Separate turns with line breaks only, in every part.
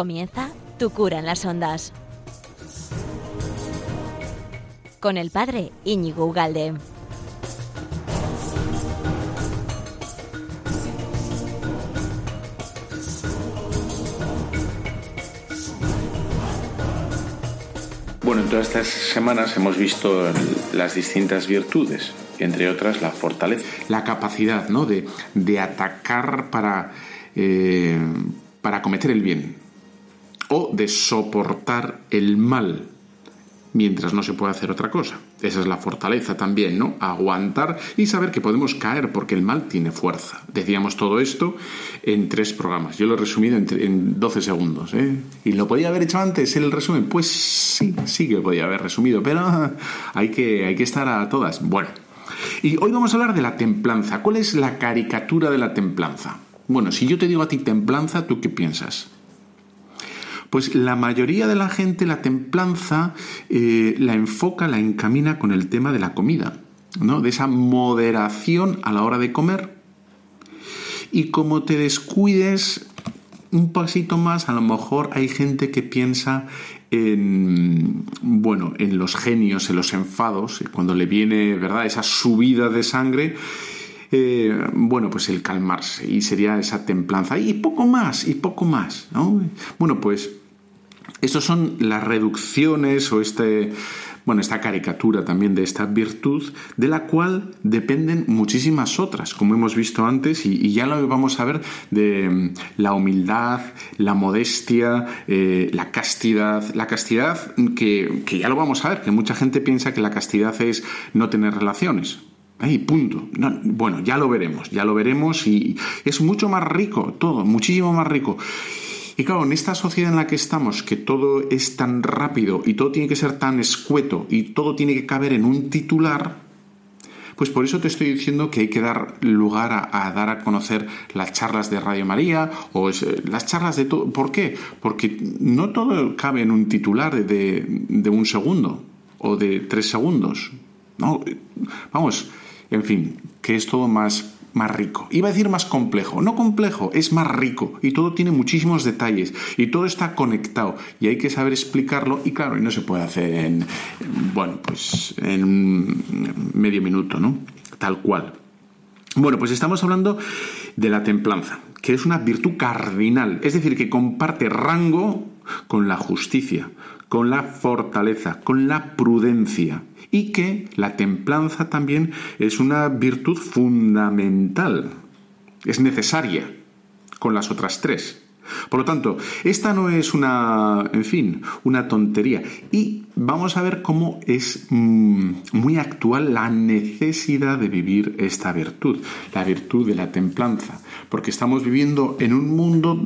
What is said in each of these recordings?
Comienza Tu cura en las ondas. Con el padre Íñigo Ugalde.
Bueno, en todas estas semanas hemos visto las distintas virtudes, entre otras la fortaleza, la capacidad ¿no? de, atacar para, eh, para cometer el bien o de soportar el mal mientras no se puede hacer otra cosa. Esa es la fortaleza también, ¿no? Aguantar y saber que podemos caer porque el mal tiene fuerza. Decíamos todo esto en tres programas. Yo lo he resumido en, 12 segundos, ¿eh? ¿Y lo podía haber hecho antes el resumen? Pues sí, sí que podía haber resumido, pero hay que, hay que estar a todas. Bueno, y hoy vamos a hablar de la templanza. ¿Cuál es la caricatura de la templanza? Bueno, si yo te digo a ti templanza, ¿tú qué piensas? Pues la mayoría de la gente la templanza eh, la enfoca, la encamina con el tema de la comida, ¿no? De esa moderación a la hora de comer. Y como te descuides un pasito más, a lo mejor hay gente que piensa en bueno, en los genios, en los enfados, cuando le viene, ¿verdad?, esa subida de sangre. Eh, bueno, pues el calmarse y sería esa templanza y poco más, y poco más, ¿no? Bueno, pues estas son las reducciones o este, bueno, esta caricatura también de esta virtud, de la cual dependen muchísimas otras, como hemos visto antes, y, ya lo vamos a ver de mm, la humildad, la modestia, eh, la castidad. La castidad, que, que, ya lo vamos a ver, que mucha gente piensa que la castidad es no tener relaciones. Ahí, punto. bueno, ya lo veremos, ya lo veremos y es mucho más rico, todo, muchísimo más rico. Y claro, en esta sociedad en la que estamos, que todo es tan rápido y todo tiene que ser tan escueto y todo tiene que caber en un titular, pues por eso te estoy diciendo que hay que dar lugar a, dar a conocer las charlas de Radio María o eh, las charlas de todo. ¿Por qué? Porque no todo cabe en un titular de, de un segundo o de tres segundos. No, vamos, en fin, que es todo más más rico. Iba a decir más complejo. No complejo, es más rico y todo tiene muchísimos detalles y todo está conectado y hay que saber explicarlo y claro, y no se puede hacer en, bueno, pues en medio minuto, ¿no? Tal cual. Bueno, pues estamos hablando de la templanza, que es una virtud cardinal, es decir, que comparte rango con la justicia, con la fortaleza, con la prudencia y que la templanza también es una virtud fundamental, es necesaria con las otras tres. Por lo tanto, esta no es una, en fin, una tontería. Y vamos a ver cómo es mm, muy actual la necesidad de vivir esta virtud, la virtud de la templanza. Porque estamos viviendo en un mundo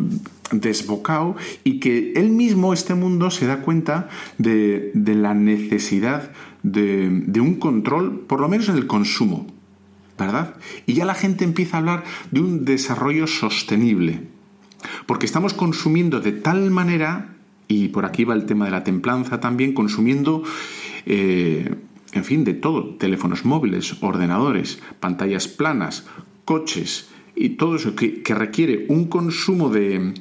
desbocado y que él mismo, este mundo, se da cuenta de, la necesidad de, de un control, por lo menos en el consumo. ¿verdad? Y ya la gente empieza a hablar de un desarrollo sostenible, porque estamos consumiendo de tal manera, y por aquí va el tema de la templanza también, consumiendo, eh, en fin, de todo, teléfonos móviles, ordenadores, pantallas planas, coches y todo eso que, requiere un consumo de,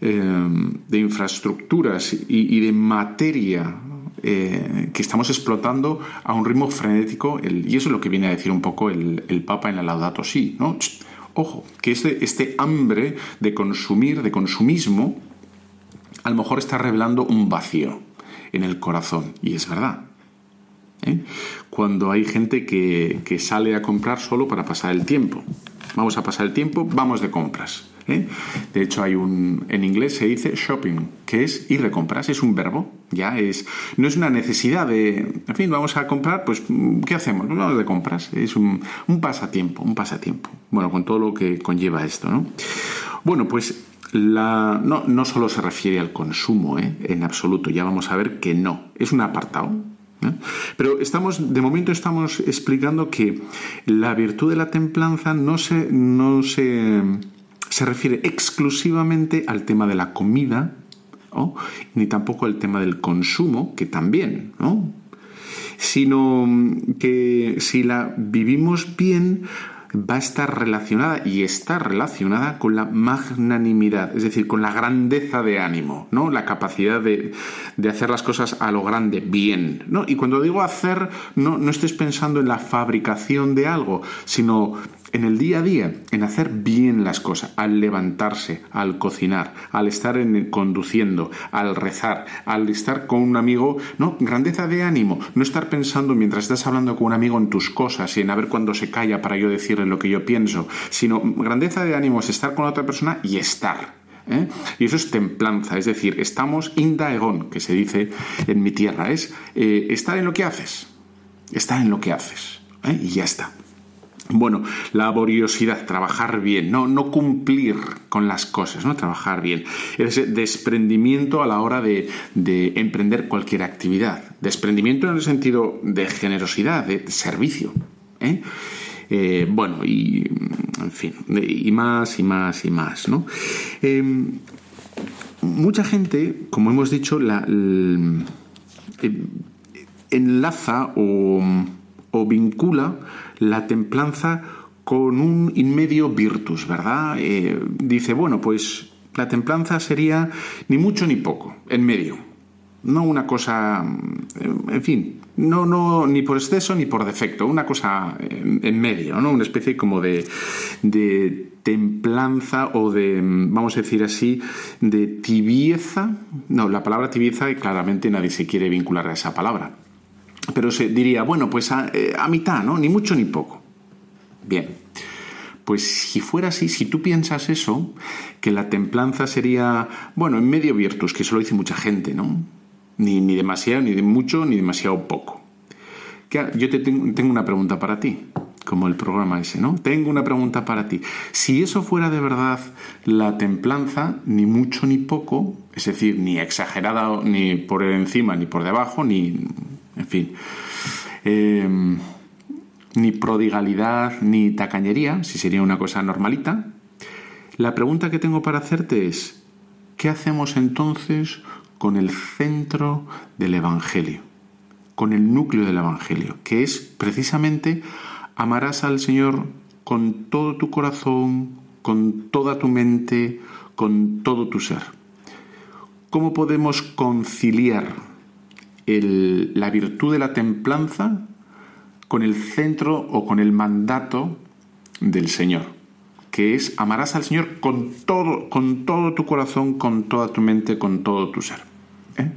eh, infraestructuras y, de materia eh, que estamos explotando a un ritmo frenético, y eso es lo que viene a decir un poco el, el Papa en la Laudato Si, ¿no? Ojo, que este, este hambre de consumir, de consumismo, a lo mejor está revelando un vacío en el corazón. Y es verdad. ¿eh? Cuando hay gente que, que sale a comprar solo para pasar el tiempo. Vamos a pasar el tiempo, vamos de compras. ¿Eh? De hecho, hay un, en inglés se dice shopping, que es ir de compras, es un verbo, ya es, no es una necesidad de, en fin, vamos a comprar, pues, ¿qué hacemos? Pues vamos de compras, es un, pasatiempo, un pasatiempo. Bueno, con todo lo que conlleva esto, ¿no? Bueno, pues la, no, no solo se refiere al consumo, ¿eh? en absoluto, ya vamos a ver que no, es un apartado, ¿eh? Pero estamos, de momento estamos explicando que la virtud de la templanza no se, no se se refiere exclusivamente al tema de la comida, ni tampoco al tema del consumo, que también, ¿no? sino que si la vivimos bien, va a estar relacionada y está relacionada con la magnanimidad, es decir, con la grandeza de ánimo, ¿no? La capacidad de, hacer las cosas a lo grande, bien, ¿no? Y cuando digo hacer, no, no estés pensando en la fabricación de algo, sino en el día a día, en hacer bien las cosas, al levantarse, al cocinar, al estar en, conduciendo, al rezar, al estar con un amigo, no, grandeza de ánimo, no estar pensando mientras estás hablando con un amigo en tus cosas y en a ver cuándo se calla para yo decirle lo que yo pienso, sino grandeza de ánimo es estar con otra persona y estar. ¿eh? Y eso es templanza, es decir, estamos indaegón, que se dice en mi tierra, es eh, estar en lo que haces, estar en lo que haces, ¿eh? y ya está. Bueno, laboriosidad, trabajar bien, no, no cumplir con las cosas, no trabajar bien. Ese desprendimiento a la hora de, emprender cualquier actividad. Desprendimiento en el sentido de generosidad, de servicio. ¿eh? Eh, bueno, y en fin, y más y más y más, ¿no? Em, mucha gente, como hemos dicho, la, em, enlaza o, o vincula la templanza con un inmedio virtus, ¿verdad? Eh, dice, bueno, pues la templanza sería ni mucho ni poco, en medio. No una cosa, mm, en fin, no, no, ni por exceso ni por defecto, una cosa en, medio, ¿no? Una especie como de, de templanza o de, mm, vamos a decir así, de tibieza. No, la palabra tibieza claramente nadie se quiere vincular a esa palabra pero se diría, bueno, pues eh, a, mitad, ¿no? Ni mucho ni poco. Bien, pues si fuera así, si tú piensas eso, que la templanza sería, bueno, en medio virtus, que eso lo dice mucha gente, ¿no? Ni, ni demasiado, ni de mucho, ni demasiado poco. Yo te tengo, tengo una pregunta para ti, como el programa ese, ¿no? Tengo una pregunta para ti. Si eso fuera de verdad la templanza, ni mucho ni poco, es decir, ni exagerada ni por encima ni por debajo, ni en fin. Em, ni prodigalidad ni tacañería, si sería una cosa normalita. La pregunta que tengo para hacerte es, ¿qué hacemos entonces con el centro del Evangelio? Con el núcleo del Evangelio, que es precisamente amarás al Señor con todo tu corazón, con toda tu mente, con todo tu ser. ¿Cómo podemos conciliar la virtud de la templanza con el centro o con el mandato del Señor, que es amarás al Señor con todo, con todo tu corazón, con toda tu mente, con todo tu ser. ¿eh?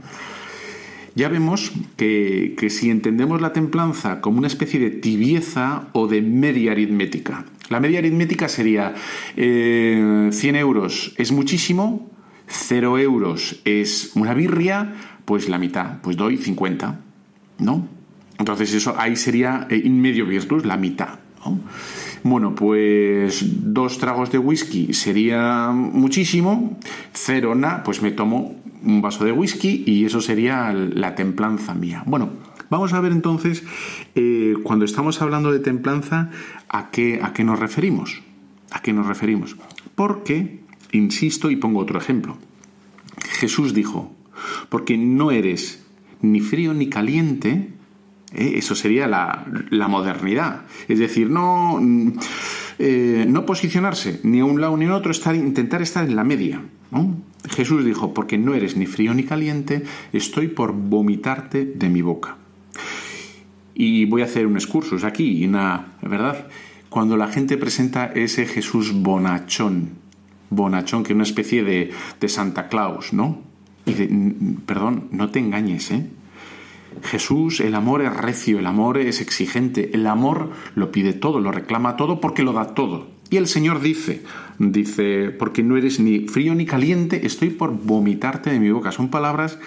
Ya vemos que, si entendemos la templanza como una especie de tibieza o de media aritmética, la media aritmética sería 100 eh, euros es muchísimo, 0 euros es una birria, pues la mitad, pues doy 50, ¿no? Entonces eso ahí sería eh, in medio virtus, la mitad. Bueno, pues dos tragos de whisky sería muchísimo, cero na, pues me tomo un vaso de whisky y eso sería la templanza mía. Bueno, vamos a ver entonces, eh, cuando estamos hablando de templanza, ¿a qué, ¿a qué nos referimos? ¿A qué nos referimos? Porque, insisto y pongo otro ejemplo, Jesús dijo, porque no eres ni frío ni caliente, ¿eh? eso sería la, modernidad. Es decir, no, eh, no posicionarse ni a un lado ni a otro, intentar estar en la media. Jesús dijo, porque no eres ni frío ni caliente, estoy por vomitarte de mi boca. Y voy a hacer un excursus aquí, una, ¿verdad? Cuando la gente presenta ese Jesús bonachón, bonachón, que es una especie de Santa Claus, ¿no? Perdón, no te engañes, ¿eh? Jesús, el amor es recio, el amor es exigente, el amor lo pide todo, lo reclama todo porque lo da todo. Y el Señor dice, dice, porque no eres ni frío ni caliente, estoy por vomitarte de mi boca. Son palabras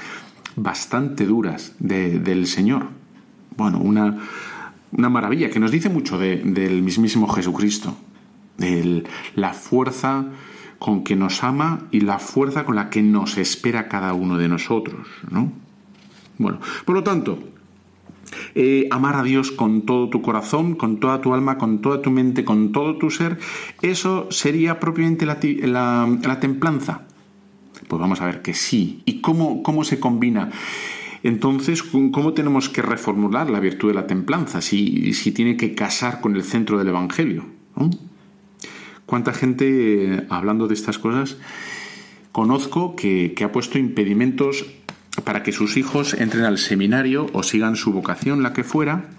bastante duras del Señor. Bueno, una, una, maravilla que nos dice mucho del mismísimo Jesucristo, de la fuerza con que nos ama y la fuerza con la que nos espera cada uno de nosotros, ¿no? Bueno, por lo tanto, eh, amar a Dios con todo tu corazón, con toda tu alma, con toda tu mente, con todo tu ser, eso sería propiamente la, templanza. Pues vamos a ver que sí. ¿Y cómo, cómo se combina? Entonces, ¿cómo tenemos que reformular la virtud de la templanza si, si tiene que casar con el centro del Evangelio? ¿Cuánta gente, hablando de estas cosas, conozco que, ha puesto impedimentos para que sus hijos entren al seminario o sigan su vocación, la que fuera,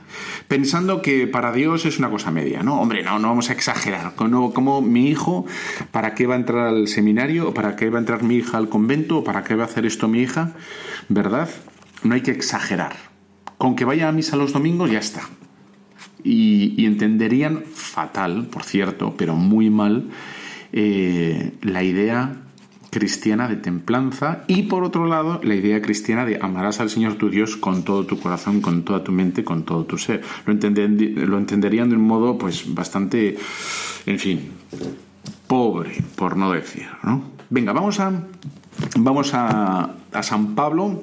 pensando que para Dios es una cosa media, ¿no? Hombre, no, no vamos a exagerar. Como, como, mi hijo, ¿para qué va a entrar al seminario? ¿O para qué va a entrar mi hija al convento? ¿O para qué va a hacer esto mi hija? ¿Verdad? No hay que exagerar. Con que vaya a misa los domingos, ya está y, entenderían fatal, por cierto, pero muy mal, eh, la idea cristiana de templanza y por otro lado la idea cristiana de amarás al Señor tu Dios con todo tu corazón, con toda tu mente, con todo tu ser. Lo, lo entenderían de un modo pues bastante, en fin, pobre, por no decir. ¿no? Venga, vamos a vamos a, San Pablo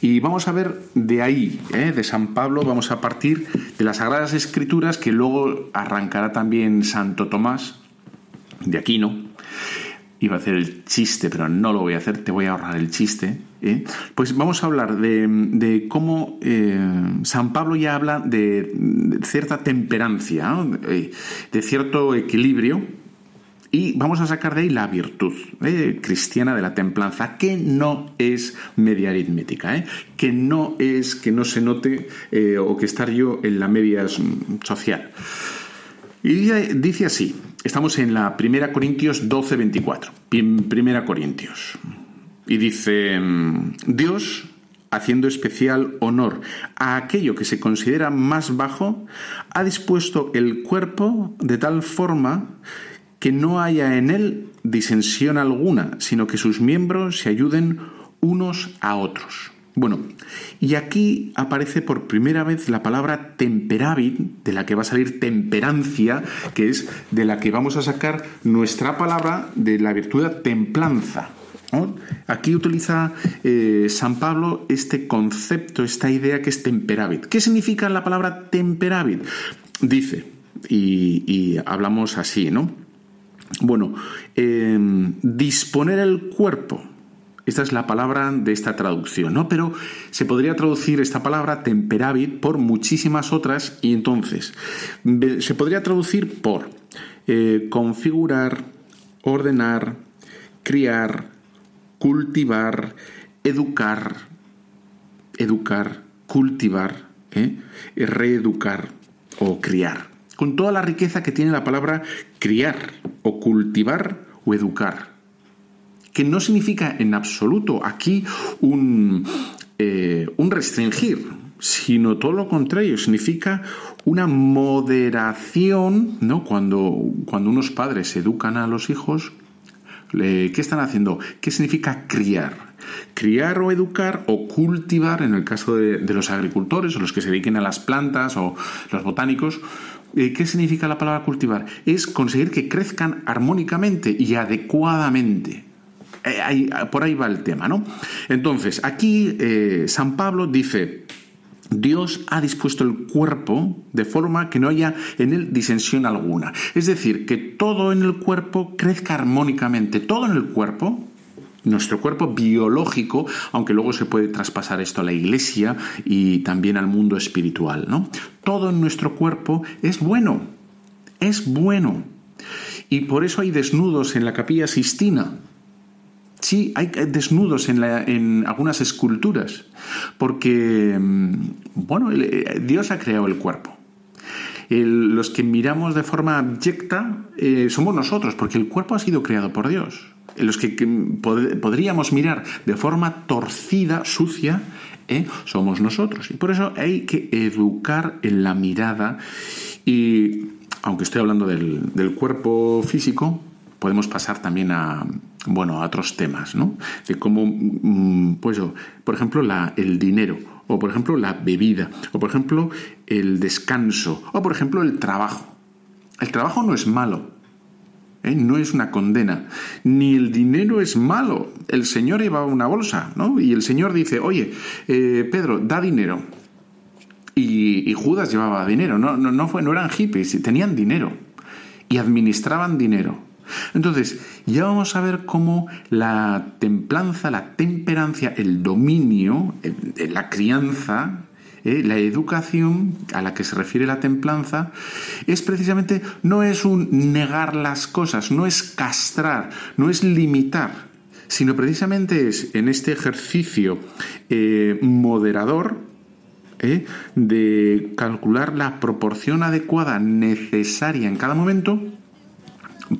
y vamos a ver de ahí, ¿eh? de San Pablo, vamos a partir de las Sagradas Escrituras que luego arrancará también Santo Tomás de Aquino. Iba a hacer el chiste, pero no lo voy a hacer, te voy a ahorrar el chiste. ¿eh? Pues vamos a hablar de, cómo eh, San Pablo ya habla de, cierta temperancia, de cierto equilibrio y vamos a sacar de ahí la virtud eh, cristiana de la templanza, que no es media aritmética, eh, que no es que no se note eh, o que estar yo en la media social. Y dice así, estamos en la Primera Corintios 12, 24. Primera Corintios. Y dice, mm, Dios haciendo especial honor a aquello que se considera más bajo, ha dispuesto el cuerpo de tal forma que no haya en él disensión alguna, sino que sus miembros se ayuden unos a otros. Bueno, y aquí aparece por primera vez la palabra temperavit, de la que va a salir temperancia, que es de la que vamos a sacar nuestra palabra de la virtud templanza. Aquí utiliza eh, San Pablo este concepto, esta idea que es temperavit. ¿Qué significa la palabra temperavit? Dice, y hablamos así, ¿no? Bueno, em, disponer el cuerpo. Esta es la palabra de esta traducción, ¿no? Pero se podría traducir esta palabra temperavit por muchísimas otras y entonces se podría traducir por eh, configurar, ordenar, criar, cultivar, educar, educar, cultivar, ¿eh? reeducar o criar con toda la riqueza que tiene la palabra criar o cultivar o educar, que no significa en absoluto aquí un, eh, un restringir, sino todo lo contrario, significa una moderación, ¿no? Cuando, cuando unos padres educan a los hijos, ¿qué están haciendo? ¿Qué significa criar? Criar o educar o cultivar, en el caso de, de los agricultores o los que se dediquen a las plantas o los botánicos, ¿Qué significa la palabra cultivar? Es conseguir que crezcan armónicamente y adecuadamente. Eh, por ahí va el tema, ¿no? Entonces, aquí eh, San Pablo dice, Dios ha dispuesto el cuerpo de forma que no haya en él disensión alguna. Es decir, que todo en el cuerpo crezca armónicamente, todo en el cuerpo nuestro cuerpo biológico, aunque luego se puede traspasar esto a la iglesia y también al mundo espiritual, ¿no? Todo nuestro cuerpo es bueno, es bueno. Y por eso hay desnudos en la capilla Sistina. Sí, hay desnudos en, en algunas esculturas, porque, mm, bueno, eh, Dios ha creado el cuerpo. los que miramos de forma abyecta eh, somos nosotros, porque el cuerpo ha sido creado por Dios los que, podríamos mirar de forma torcida, sucia, ¿eh? somos nosotros. Y por eso hay que educar en la mirada y, aunque estoy hablando del, cuerpo físico, podemos pasar también a, bueno, a otros temas, ¿no? De cómo, mm, pues, por ejemplo, el dinero, o por ejemplo, la bebida, o por ejemplo, el descanso, o por ejemplo, el trabajo. El trabajo no es malo, ¿eh? no es una condena. Ni el dinero es malo. El Señor llevaba una bolsa, ¿no? Y el Señor dice, oye, eh, Pedro, da dinero. Y, Judas llevaba dinero, no, no, no, fue, no eran hippies, tenían dinero y administraban dinero. Entonces, ya vamos a ver cómo la templanza, la temperancia, el dominio, la crianza, ¿eh? la educación a la que se refiere la templanza es precisamente, no es un negar las cosas, no es castrar, no es limitar, sino precisamente es en este ejercicio eh, moderador ¿eh? de calcular la proporción adecuada necesaria en cada momento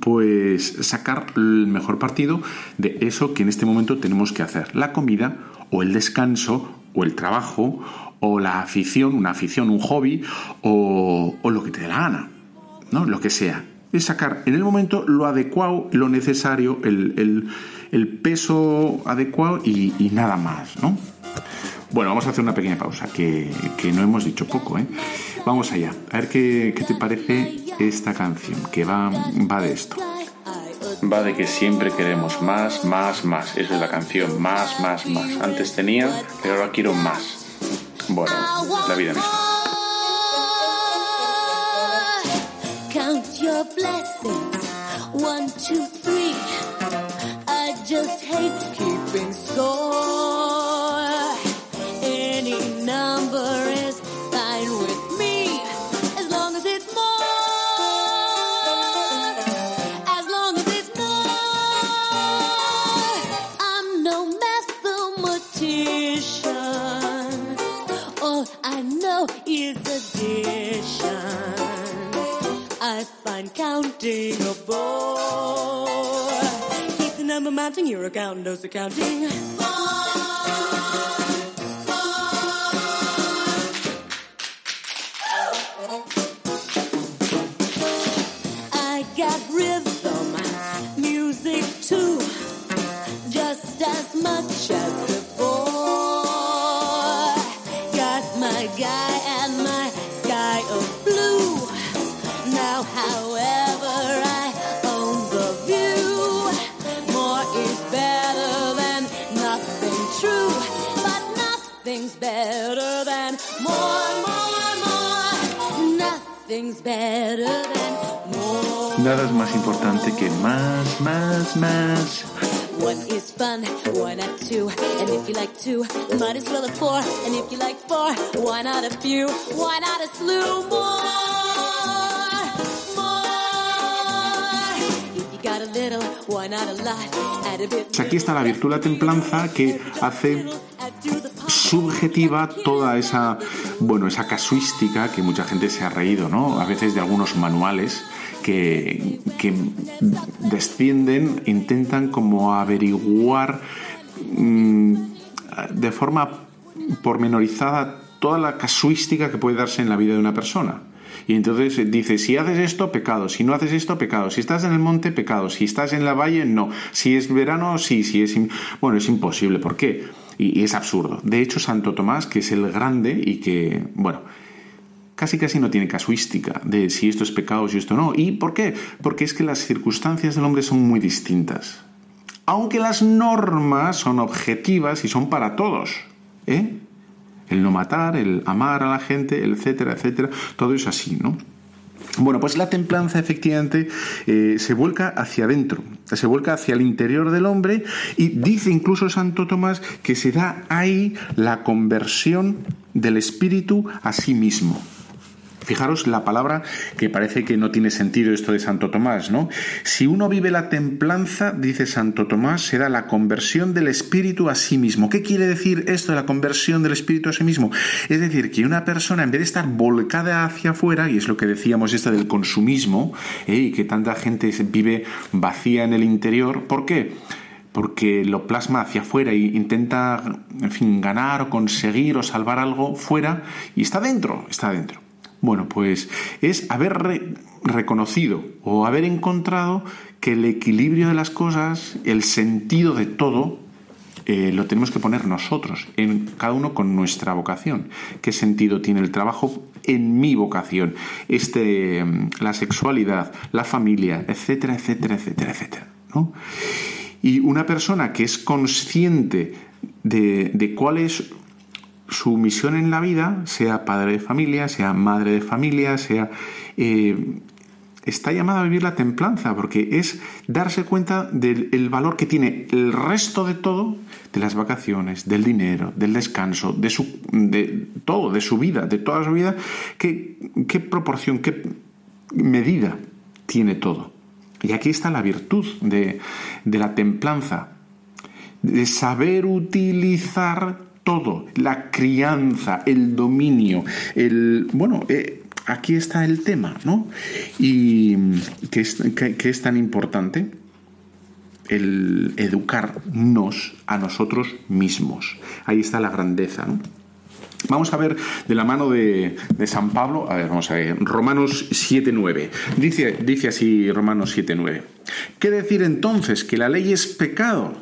pues sacar el mejor partido de eso que en este momento tenemos que hacer, la comida o el descanso o el trabajo o la afición, una afición, un hobby o, lo que te dé la gana, ¿no? Lo que sea. Es sacar en el momento lo adecuado, lo necesario, el, peso adecuado y, nada más, ¿no? Bueno, vamos a hacer una pequeña pausa, que, no hemos dicho poco, ¿eh? Vamos allá, a ver qué, qué te parece esta canción, que va, va de esto va de que siempre queremos más, más, más. Esa es la canción, más, más, más. Antes tenía, pero ahora quiero más. Bueno, la vida misma. Count your blessings. One, two, three. I just hate keeping score. Addition. I find counting a bore. Keep the number mounting, you're accounting, those accounting. I got rhythm, Nada es más importante que más, más, más. One is fun, one at two. And if you like two, might as well have four. And if you like four, why not a few? Why not a slew more? More. If you got a little, why not a lot? Add a bit. Aquí está la virtud, la templanza, que hace subjetiva toda esa, bueno, esa casuística que mucha gente se ha reído, ¿no? A veces de algunos manuales que, que descienden, intentan como averiguar mmm, de forma pormenorizada toda la casuística que puede darse en la vida de una persona. Y entonces dice, si haces esto, pecado, si no haces esto, pecado, si estás en el monte, pecado, si estás en la valle, no, si es verano, sí, si es... Bueno, es imposible, ¿por qué? Y, y es absurdo. De hecho, Santo Tomás, que es el grande y que, bueno, casi casi no tiene casuística de si esto es pecado, si esto no. ¿Y por qué? Porque es que las circunstancias del hombre son muy distintas. Aunque las normas son objetivas y son para todos. ¿eh? El no matar, el amar a la gente, etcétera, etcétera. Todo es así, ¿no? Bueno, pues la templanza efectivamente eh, se vuelca hacia adentro, se vuelca hacia el interior del hombre y dice incluso Santo Tomás que se da ahí la conversión del espíritu a sí mismo. Fijaros la palabra que parece que no tiene sentido esto de Santo Tomás, ¿no? Si uno vive la templanza, dice Santo Tomás, será la conversión del espíritu a sí mismo. ¿Qué quiere decir esto de la conversión del espíritu a sí mismo? Es decir, que una persona, en vez de estar volcada hacia afuera, y es lo que decíamos esto del consumismo, ¿eh? y que tanta gente vive vacía en el interior, ¿por qué? porque lo plasma hacia afuera e intenta, en fin, ganar o conseguir o salvar algo fuera y está dentro, está dentro. Bueno, pues es haber re reconocido o haber encontrado que el equilibrio de las cosas, el sentido de todo, eh, lo tenemos que poner nosotros, en cada uno con nuestra vocación. ¿Qué sentido tiene el trabajo en mi vocación? Este, la sexualidad, la familia, etcétera, etcétera, etcétera, etcétera. Y una persona que es consciente de, de cuál es su misión en la vida, sea padre de familia, sea madre de familia, sea... Eh, está llamada a vivir la templanza, porque es darse cuenta del valor que tiene el resto de todo, de las vacaciones, del dinero, del descanso, de, su, de todo, de su vida, de toda su vida, qué, qué proporción, qué medida tiene todo. Y aquí está la virtud de, de la templanza, de saber utilizar todo, la crianza, el dominio, el... Bueno, eh, aquí está el tema, ¿no? Y que es, que es tan importante el educarnos a nosotros mismos. Ahí está la grandeza, ¿no? Vamos a ver de la mano de, San Pablo, a ver, vamos a ver, Romanos 7.9. Dice, dice así Romanos 7.9. ¿Qué decir entonces? ¿Que la ley es pecado?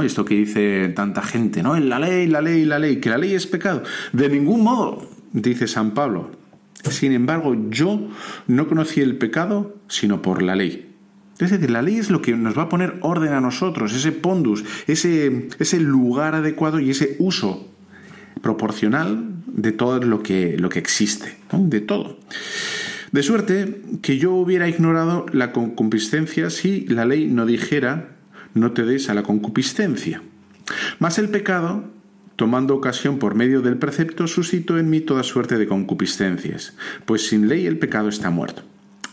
Esto que dice tanta gente, ¿no? La ley, la ley, la ley, que la ley es pecado. De ningún modo, dice San Pablo. Sin embargo, yo no conocí el pecado sino por la ley. Es decir, la ley es lo que nos va a poner orden a nosotros, ese pondus, ese, ese lugar adecuado y ese uso proporcional de todo lo que, lo que existe, de todo. De suerte que yo hubiera ignorado la concupiscencia si la ley no dijera no te des a la concupiscencia. Mas el pecado, tomando ocasión por medio del precepto, suscitó en mí toda suerte de concupiscencias, pues sin ley el pecado está muerto.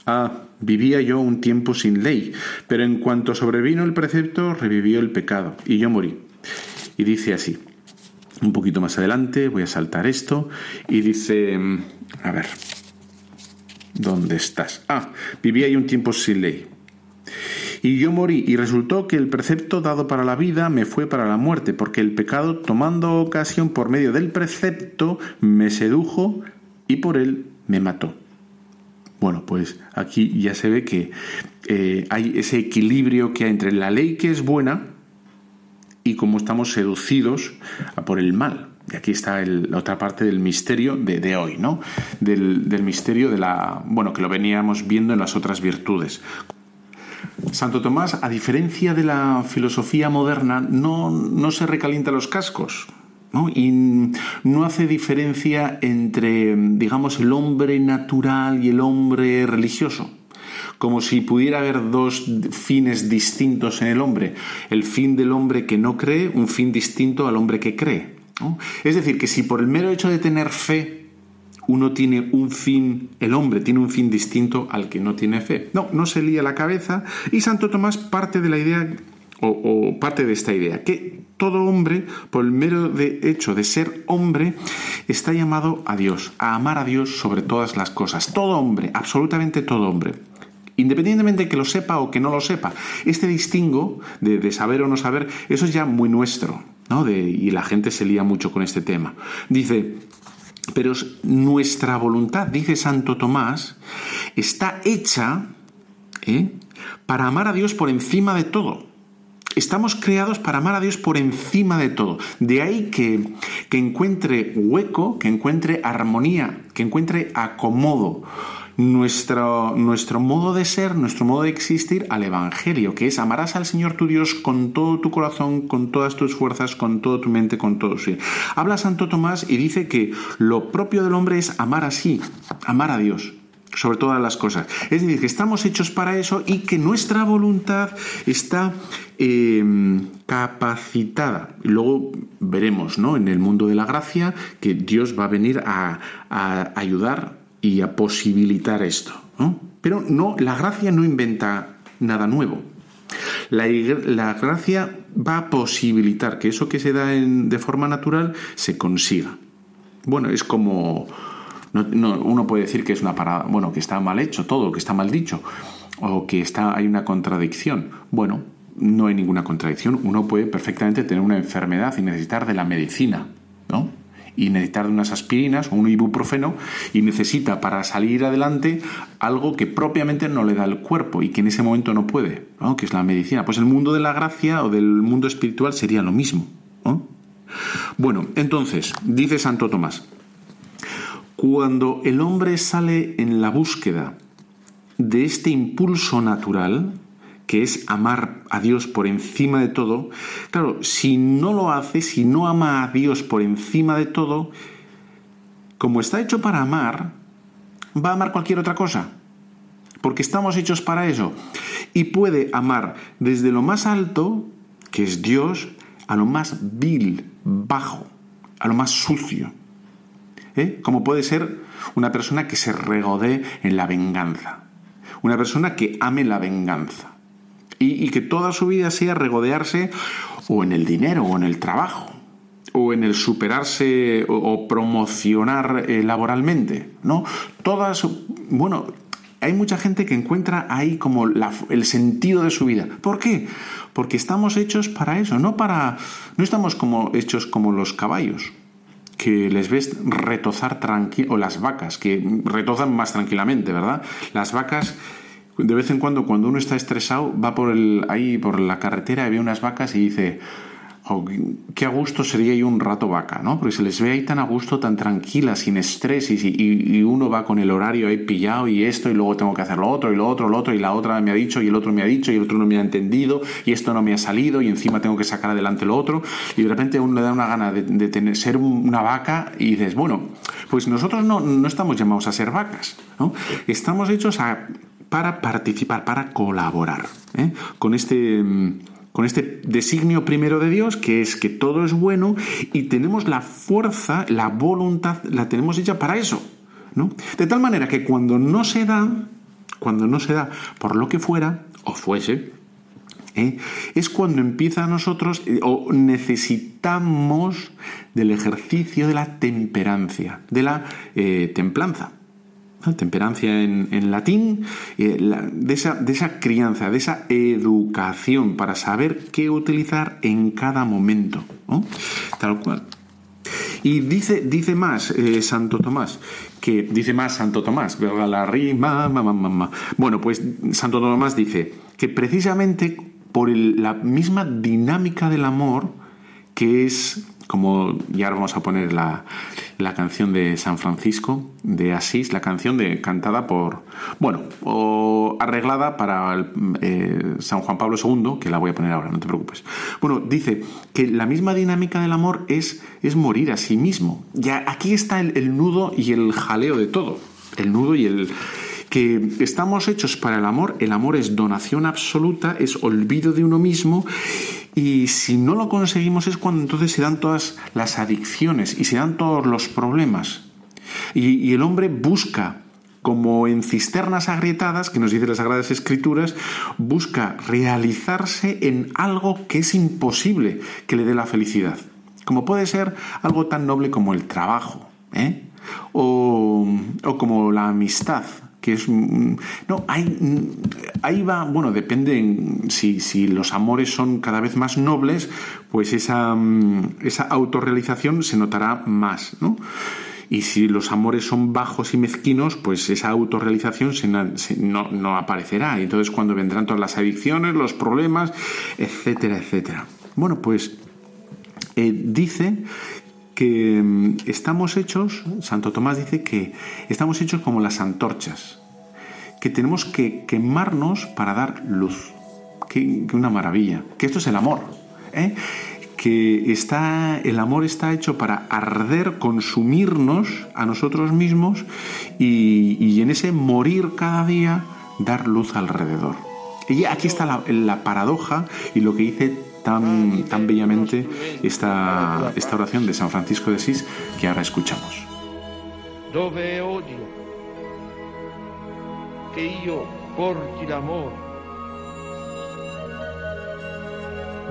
Ah, vivía yo un tiempo sin ley, pero en cuanto sobrevino el precepto, revivió el pecado, y yo morí. Y dice así, un poquito más adelante, voy a saltar esto y dice, mm, a ver, ¿dónde estás? Ah, vivía ahí un tiempo sin ley. Y yo morí, y resultó que el precepto dado para la vida me fue para la muerte, porque el pecado, tomando ocasión por medio del precepto, me sedujo y por él me mató. Bueno, pues aquí ya se ve que eh, hay ese equilibrio que hay entre la ley que es buena, y cómo estamos seducidos por el mal. Y aquí está la otra parte del misterio de, hoy, ¿no? Del, misterio de la. Bueno, que lo veníamos viendo en las otras virtudes. Santo Tomás, a diferencia de la filosofía moderna, no, no se recalienta los cascos. ¿no? Y no hace diferencia entre, digamos, el hombre natural y el hombre religioso como si pudiera haber dos fines distintos en el hombre. El fin del hombre que no cree, un fin distinto al hombre que cree. Es decir, que si por el mero hecho de tener fe uno tiene un fin, el hombre tiene un fin distinto al que no tiene fe. No, no se lía la cabeza y Santo Tomás parte de la idea o, parte de esta idea, que todo hombre, por el mero de hecho de ser hombre, está llamado a Dios, a amar a Dios sobre todas las cosas. Todo hombre, absolutamente todo hombre independientemente de que lo sepa o que no lo sepa. Este distingo de, saber o no saber, eso es ya muy nuestro, ¿no? y la gente se lía mucho con este tema. Dice, pero nuestra voluntad, dice Santo Tomás, está hecha ¿eh? para amar a Dios por encima de todo. Estamos creados para amar a Dios por encima de todo. De ahí que, que encuentre hueco, que encuentre armonía, que encuentre acomodo nuestro, nuestro modo de ser, nuestro modo de existir al Evangelio, que es amarás al Señor tu Dios con todo tu corazón, con todas tus fuerzas, con toda tu mente, con todo su Habla Santo Tomás y dice que lo propio del hombre es amar así, amar a Dios sobre todas las cosas. Es decir, que estamos hechos para eso y que nuestra voluntad está em, capacitada. Luego veremos ¿no? en el mundo de la gracia que Dios va a venir a, a ayudar y a posibilitar esto. Pero no, la gracia no inventa nada nuevo. La, gracia va a posibilitar que eso que se da de forma natural se consiga. Bueno, es como uno puede decir que es una parada, bueno, que está mal hecho todo, que está mal dicho, o que está, hay una contradicción. Bueno, no hay ninguna contradicción. Uno puede perfectamente tener una enfermedad y necesitar de la medicina, ¿no? Y necesitar unas aspirinas o un ibuprofeno y necesita para salir adelante algo que propiamente no le da el cuerpo y que en ese momento no puede, que es la medicina. Pues el mundo de la gracia o del mundo espiritual sería lo mismo. Bueno, entonces, dice Santo Tomás, cuando el hombre sale en la búsqueda de este impulso natural, que es amar a Dios por encima de todo, claro, si no lo hace, si no ama a Dios por encima de todo, como está hecho para amar, va a amar cualquier otra cosa. porque estamos hechos para eso. Y puede amar desde lo más alto, que es Dios, a lo más vil, bajo, a lo más sucio. ¿Eh? Como puede ser una persona que se regodee en la venganza, una persona que ame la venganza y, que toda su vida sea regodearse o en el dinero o en el trabajo o en el superarse o, promocionar eh, laboralmente, ¿no? Todas, bueno, hay mucha gente que encuentra ahí como el sentido de su vida. ¿Por qué? Porque estamos hechos para eso, no para, no estamos como hechos como los caballos que les ves retozar tranquilo, o las vacas, que retozan más tranquilamente, ¿verdad? Las vacas, de vez en cuando, cuando uno está estresado, va por el, ahí por la carretera y ve unas vacas y dice, qué a gusto sería yo un rato vaca, ¿no? Porque se les ve ahí tan a gusto, tan tranquila, sin estrés, y, uno va con el horario ahí pillado y esto, y luego tengo que hacer lo otro, y lo otro, lo otro, y la otra me ha dicho, y el otro me ha dicho, y el otro no me ha entendido, y esto no me ha salido, y encima tengo que sacar adelante lo otro, y de repente uno le da una gana de, tener, ser una vaca, y dices, bueno, pues nosotros no, no estamos llamados a ser vacas, ¿no? Estamos hechos a, para participar, para colaborar ¿eh? con este con este designio primero de Dios, que es que todo es bueno y tenemos la fuerza, la voluntad, la tenemos hecha para eso. ¿no? De tal manera que cuando no se da, cuando no se da por lo que fuera o fuese, ¿eh? es cuando empieza a nosotros eh, o necesitamos del ejercicio de la temperancia, de la templanza temperancia en, latín, eh, de, esa, de, esa, crianza, de esa educación para saber qué utilizar en cada momento. Tal cual. Y dice, dice más eh, Santo Tomás, que dice más Santo Tomás, la rima, mamá, Bueno, pues Santo Tomás dice que precisamente por la misma dinámica del amor, que es como ya vamos a poner la, la, canción de San Francisco de Asís, la canción de cantada por, bueno, o arreglada para eh, San Juan Pablo II, que la voy a poner ahora, no te preocupes. Bueno, dice que la misma dinámica del amor es, es morir a sí mismo. Ya aquí está el, el nudo y el jaleo de todo. El nudo y el que estamos hechos para el amor, el amor es donación absoluta, es olvido de uno mismo y si no lo conseguimos es cuando entonces se dan todas las adicciones y se dan todos los problemas. Y, el hombre busca, como en cisternas agrietadas, que nos dice las Sagradas Escrituras, busca realizarse en algo que es imposible que le dé la felicidad. Como puede ser algo tan noble como el trabajo, ¿eh? o, o como la amistad, que es no hay ahí va bueno depende si, si, los amores son cada vez más nobles pues esa, esa autorrealización se notará más no y si los amores son bajos y mezquinos, pues esa autorrealización no, no, aparecerá. Y entonces cuando vendrán todas las adicciones, los problemas, etcétera, etcétera. Bueno, pues eh, dice que mm, estamos hechos, Santo Tomás dice que estamos hechos como las antorchas, que tenemos que quemarnos para dar luz. Qué, una maravilla. Que esto es el amor. ¿eh? Que está, el amor está hecho para arder, consumirnos a nosotros mismos y, en ese morir cada día dar luz alrededor. Y aquí está la, la paradoja y lo que dice tan, tan bellamente esta, esta oración de San Francisco de Asís que ahora escuchamos.
Dove odio, che io porti l'amore,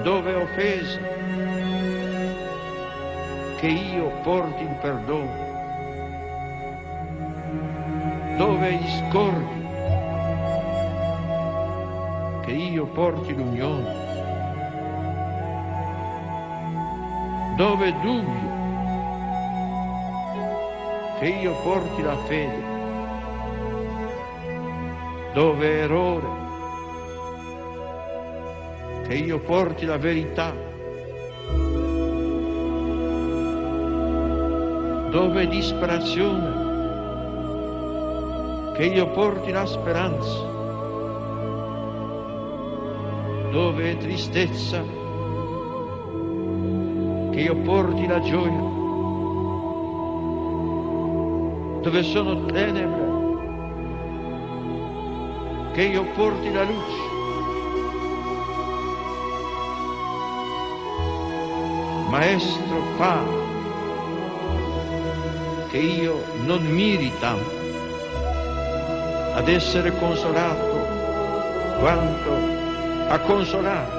dove offesa, che io porti il perdono, dove discordi, che io porti l'unione. Dove dubbio che io porti la fede, dove errore che io porti la verità, dove disperazione che io porti la speranza, dove tristezza che io porti la gioia. Dove sono tenebre, che io porti la luce. Maestro, fa che io non miri tanto ad essere consolato quanto a consolare,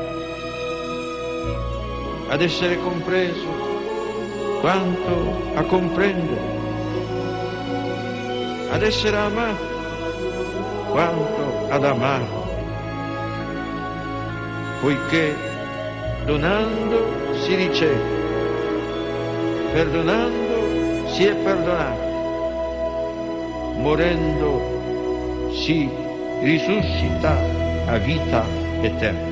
ad essere compreso quanto a comprendere, ad essere amato quanto ad amare, poiché donando si riceve, perdonando si è perdonato, morendo si risuscita a vita eterna.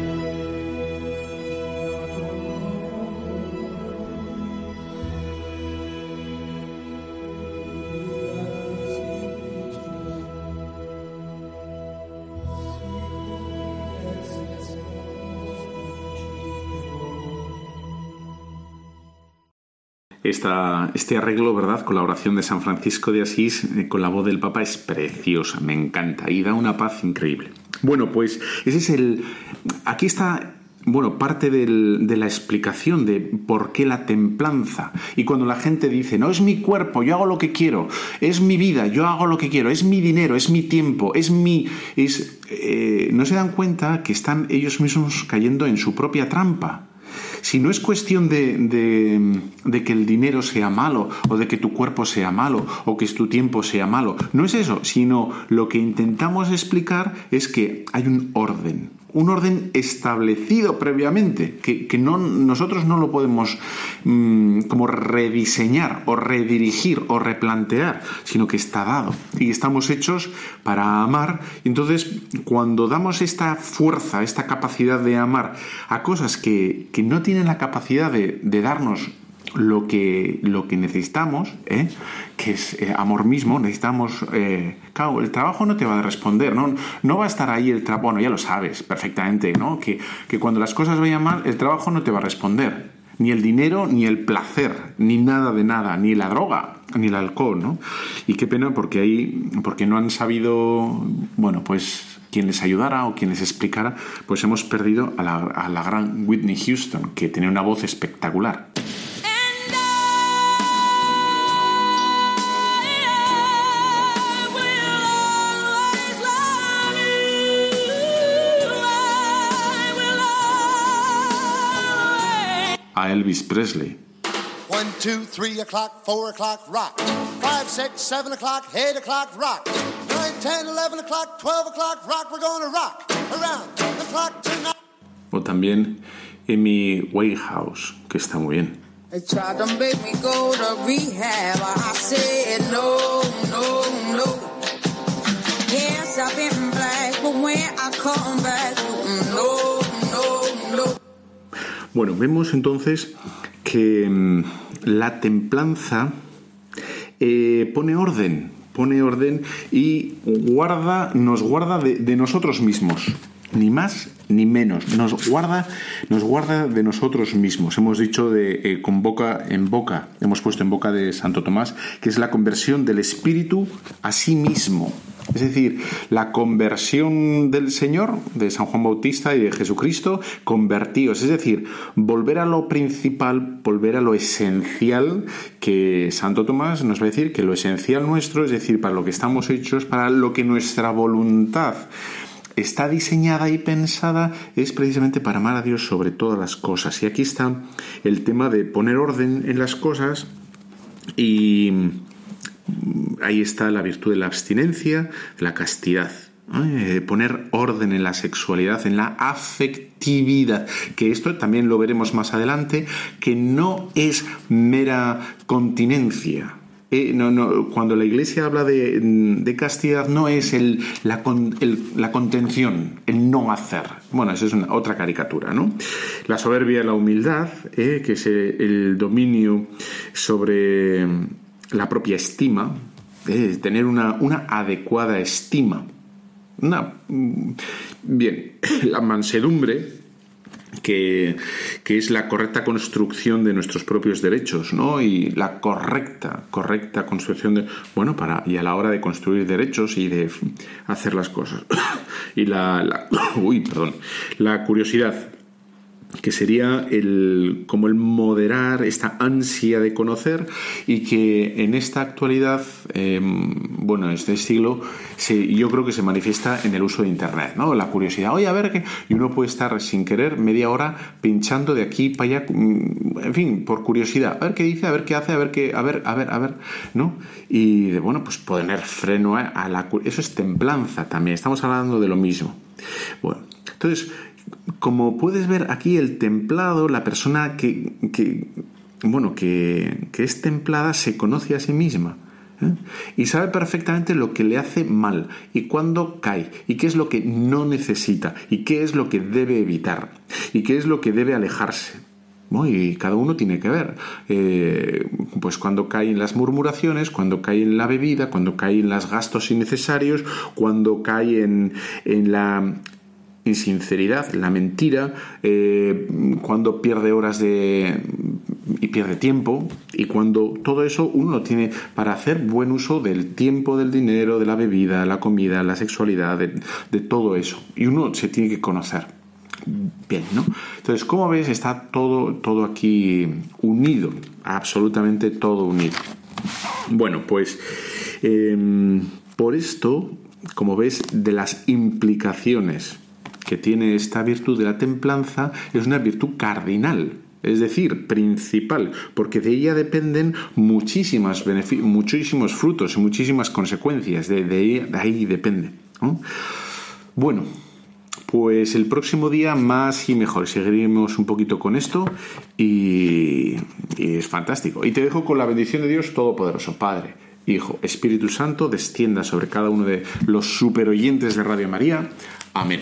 Esta, este arreglo, ¿verdad? Con la oración de San Francisco de Asís, eh, con la voz del Papa, es preciosa, me encanta y da una paz increíble. Bueno, pues ese es el... Aquí está bueno, parte de la explicación de por qué la templanza. Y cuando la gente dice, no es mi cuerpo, yo hago lo que quiero, es mi vida, yo hago lo que quiero, es mi dinero, es mi tiempo, es mi... Es, eh, no se dan cuenta que están ellos mismos cayendo en su propia trampa. Si no es cuestión de, de, que el dinero sea malo, o de que tu cuerpo sea malo, o que tu tiempo sea malo, no es eso, sino lo que intentamos explicar es que hay un orden, un orden establecido previamente, que, que no, nosotros no lo podemos mmm, como rediseñar o redirigir o replantear, sino que está dado y estamos hechos para amar. Entonces, cuando damos esta fuerza, esta capacidad de amar a cosas que, que no tienen la capacidad de, de darnos lo que, lo que necesitamos, ¿eh? que es eh, amor mismo, necesitamos... Eh, claro, el trabajo no te va a responder, ¿no? No va a estar ahí el trabajo, bueno, ya lo sabes perfectamente, ¿no? Que, que cuando las cosas vayan mal, el trabajo no te va a responder. Ni el dinero, ni el placer, ni nada de nada, ni la droga, ni el alcohol, ¿no? Y qué pena porque ahí, porque no han sabido, bueno, pues quien les ayudara o quien les explicara, pues hemos perdido a la, a la gran Whitney Houston, que tenía una voz espectacular. Elvis Presley.
One, two, three o'clock, four o'clock, rock. Five, six, seven o'clock, eight o'clock, rock. Nine, ten, eleven o'clock, twelve o'clock, rock. We're gonna rock around the clock tonight.
O también Amy Winehouse, que está muy bien.
They tried to make me go to rehab. I said no, no, no. Yes, I've been black, but when I come back,
Bueno, vemos entonces que mmm, la templanza eh, pone orden, pone orden y guarda, nos guarda de, de nosotros mismos. Ni más ni menos. Nos guarda, nos guarda de nosotros mismos. Hemos dicho de eh, con boca en boca, hemos puesto en boca de Santo Tomás, que es la conversión del espíritu a sí mismo. Es decir, la conversión del Señor, de San Juan Bautista y de Jesucristo, convertidos. Es decir, volver a lo principal, volver a lo esencial, que Santo Tomás nos va a decir que lo esencial nuestro, es decir, para lo que estamos hechos, para lo que nuestra voluntad está diseñada y pensada es precisamente para amar a Dios sobre todas las cosas. Y aquí está el tema de poner orden en las cosas y ahí está la virtud de la abstinencia, la castidad. Eh, poner orden en la sexualidad, en la afectividad, que esto también lo veremos más adelante, que no es mera continencia, eh, no, no, cuando la Iglesia habla de, de castidad no es el, la, con, la, contención, el no hacer. Bueno, eso es una, otra caricatura, ¿no? La soberbia y la humildad, eh, que es el dominio sobre la propia estima, eh, tener una, una adecuada estima. Una, bien, la mansedumbre, que, que, es la correcta construcción de nuestros propios derechos, ¿no? Y la correcta, correcta construcción de, bueno, para, y a la hora de construir derechos y de hacer las cosas. y la, la uy, perdón, la curiosidad que sería el, como el moderar esta ansia de conocer y que en esta actualidad, em, bueno, en este siglo, se, yo creo que se manifiesta en el uso de Internet, ¿no? La curiosidad, oye, a ver qué, y uno puede estar sin querer media hora pinchando de aquí para allá, mm, en fin, por curiosidad, a ver qué dice, a ver qué hace, a ver qué, a ver, a ver, a ver, ¿no? Y de, bueno, pues poner freno a la, eso es templanza también, estamos hablando de lo mismo. Bueno, entonces, como puedes ver aquí, el templado, la persona que, bueno, que, es templada se conoce a sí misma. ¿eh? Y sabe perfectamente lo que le hace mal y cuándo cae y qué es lo que no necesita y qué es lo que debe evitar y qué es lo que debe alejarse. Y cada uno tiene que ver, eh, pues cuando cae en las murmuraciones, cuando cae en la bebida, cuando cae en los gastos innecesarios, cuando cae en, en la insinceridad, la mentira, eh, cuando pierde horas de y pierde tiempo y cuando todo eso uno lo tiene para hacer buen uso del tiempo, del dinero, de la bebida, la comida, la sexualidad, de, todo eso y uno se tiene que conocer. Bien, ¿no? Entonces, como ves, está todo, todo aquí unido, absolutamente todo unido. Bueno, pues em, por esto, como ves, de las implicaciones que tiene esta virtud de la templanza es una virtud cardinal, es decir, principal, porque de ella dependen muchísimas muchísimos frutos y muchísimas consecuencias, de, ahí depende. Bueno, pues el próximo día más y mejor. Seguiremos un poquito con esto y, y, es fantástico. Y te dejo con la bendición de Dios Todopoderoso, Padre, Hijo, Espíritu Santo, descienda sobre cada uno de los superoyentes de Radio María. Amén.